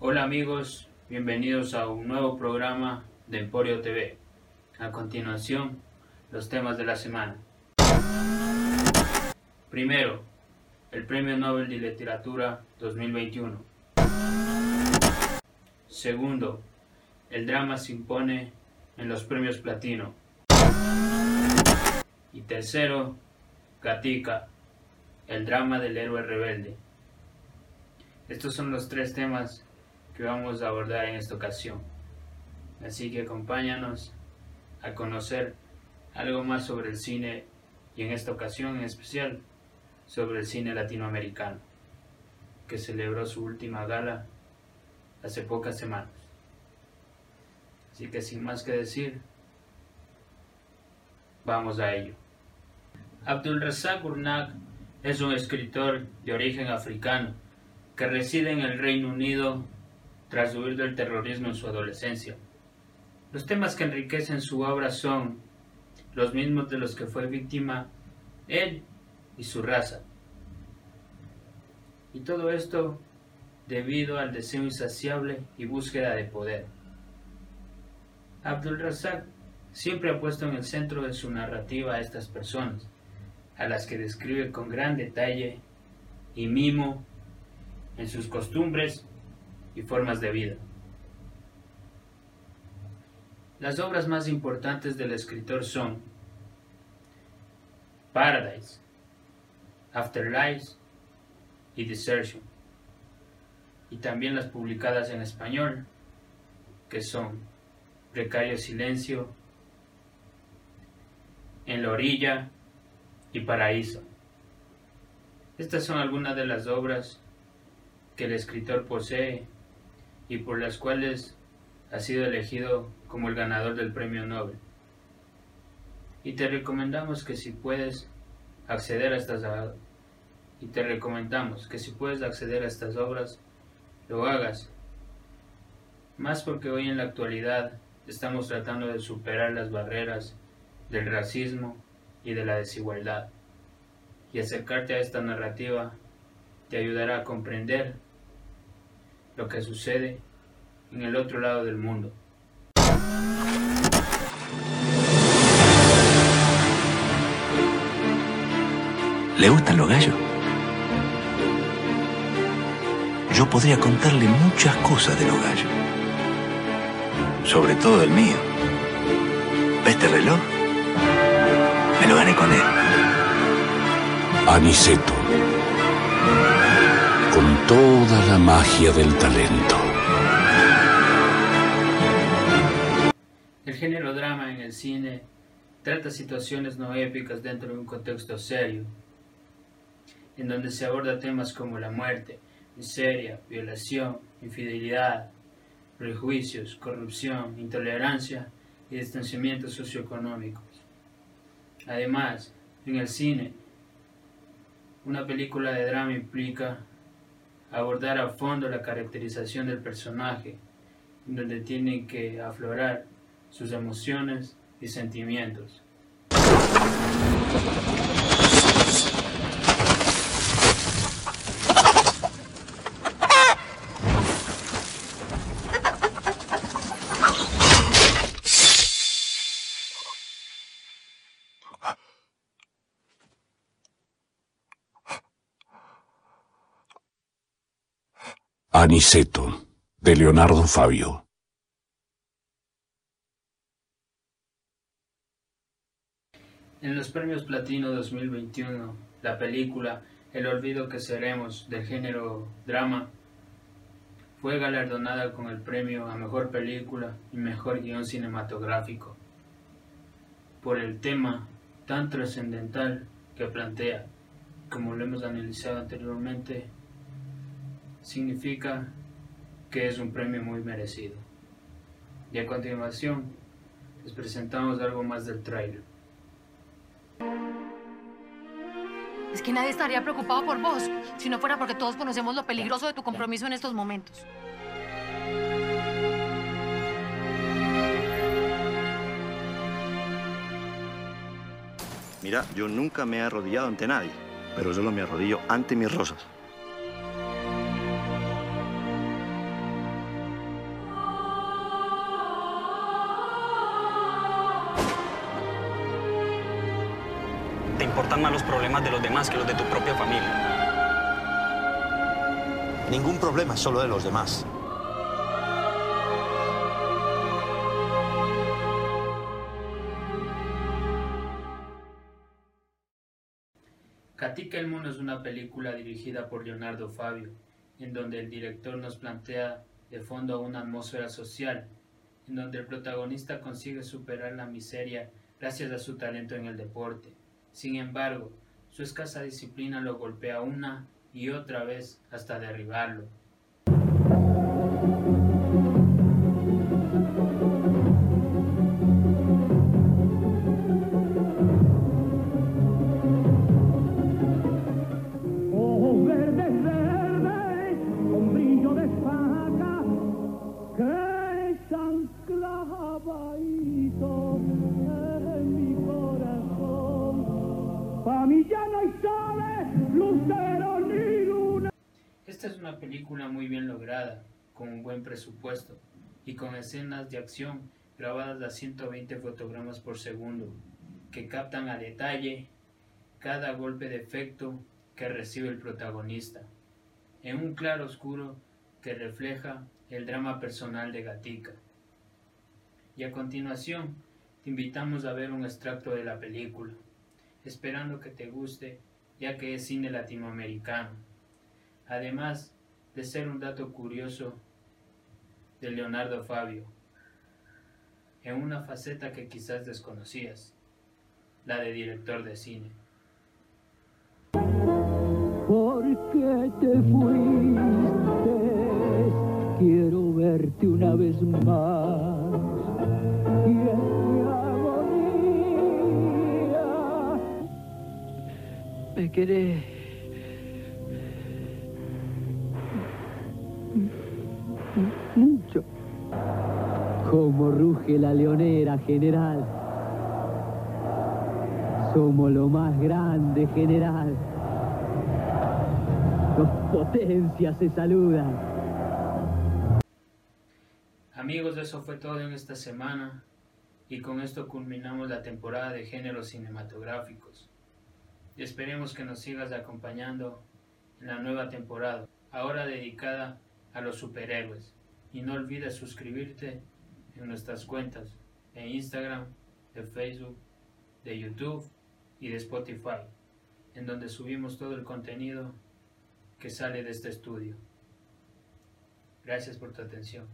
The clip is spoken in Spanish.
Hola amigos, bienvenidos a un nuevo programa de Emporio TV. A continuación, los temas de la semana. Primero, el Premio Nobel de Literatura 2021. Segundo, el drama se impone en los premios Platino. Y tercero, Gatica, el drama del héroe rebelde. Estos son los tres temas que vamos a abordar en esta ocasión. Así que acompáñanos a conocer algo más sobre el cine y en esta ocasión en especial sobre el cine latinoamericano, que celebró su última gala hace pocas semanas. Así que sin más que decir, vamos a ello. Abdul Razak Gurnag es un escritor de origen africano que reside en el Reino Unido tras huir del terrorismo en su adolescencia. Los temas que enriquecen su obra son los mismos de los que fue víctima él y su raza. Y todo esto debido al deseo insaciable y búsqueda de poder. Abdul Razak siempre ha puesto en el centro de su narrativa a estas personas, a las que describe con gran detalle y mimo en sus costumbres y formas de vida. Las obras más importantes del escritor son Paradise, Afterlife y Desertion, y también las publicadas en español, que son Precario Silencio, En la Orilla y Paraíso. Estas son algunas de las obras que el escritor posee y por las cuales ha sido elegido como el ganador del premio Nobel. Y te recomendamos que si puedes acceder a estas y te recomendamos que si puedes acceder a estas obras lo hagas. Más porque hoy en la actualidad estamos tratando de superar las barreras del racismo y de la desigualdad. Y acercarte a esta narrativa te ayudará a comprender lo que sucede en el otro lado del mundo. ¿Le gustan los gallos? Yo podría contarle muchas cosas de los gallos sobre todo el mío. ¿Ves este reloj? Me lo gané con él. Aniceto. Con toda la magia del talento. El género drama en el cine trata situaciones no épicas dentro de un contexto serio, en donde se aborda temas como la muerte, miseria, violación, infidelidad, prejuicios, corrupción, intolerancia y distanciamientos socioeconómicos. Además, en el cine, una película de drama implica abordar a fondo la caracterización del personaje, donde tienen que aflorar sus emociones y sentimientos. Aniceto, de Leonardo Fabio. En los premios Platino 2021, la película El olvido que seremos del género drama fue galardonada con el premio a Mejor Película y Mejor Guión Cinematográfico por el tema tan trascendental que plantea, como lo hemos analizado anteriormente, significa que es un premio muy merecido. Y a continuación les presentamos algo más del trailer. Es que nadie estaría preocupado por vos, si no fuera porque todos conocemos lo peligroso de tu compromiso en estos momentos. Mira, yo nunca me he arrodillado ante nadie, pero solo me arrodillo ante mis rosas. Problemas de los demás que los de tu propia familia. Ningún problema, solo de los demás. Katika el Mundo es una película dirigida por Leonardo Fabio, en donde el director nos plantea de fondo una atmósfera social, en donde el protagonista consigue superar la miseria gracias a su talento en el deporte. Sin embargo, su escasa disciplina lo golpea una y otra vez hasta derribarlo. Lucero ni luna. Esta es una película muy bien lograda, con un buen presupuesto y con escenas de acción grabadas a 120 fotogramas por segundo, que captan a detalle cada golpe de efecto que recibe el protagonista, en un claro oscuro que refleja el drama personal de Gatica. Y a continuación, te invitamos a ver un extracto de la película, esperando que te guste, ya que es cine latinoamericano. Además de ser un dato curioso de Leonardo Fabio, en una faceta que quizás desconocías, la de director de cine. ¿Por qué te fuiste? Quiero verte una vez más. Querés. Mucho. Como ruge la leonera, general. Somos lo más grande, general. Dos potencias se saludan. Amigos, eso fue todo en esta semana y con esto culminamos la temporada de géneros cinematográficos. Y esperemos que nos sigas acompañando en la nueva temporada, ahora dedicada a los superhéroes. Y no olvides suscribirte en nuestras cuentas de Instagram, de Facebook, de YouTube y de Spotify, en donde subimos todo el contenido que sale de este estudio. Gracias por tu atención.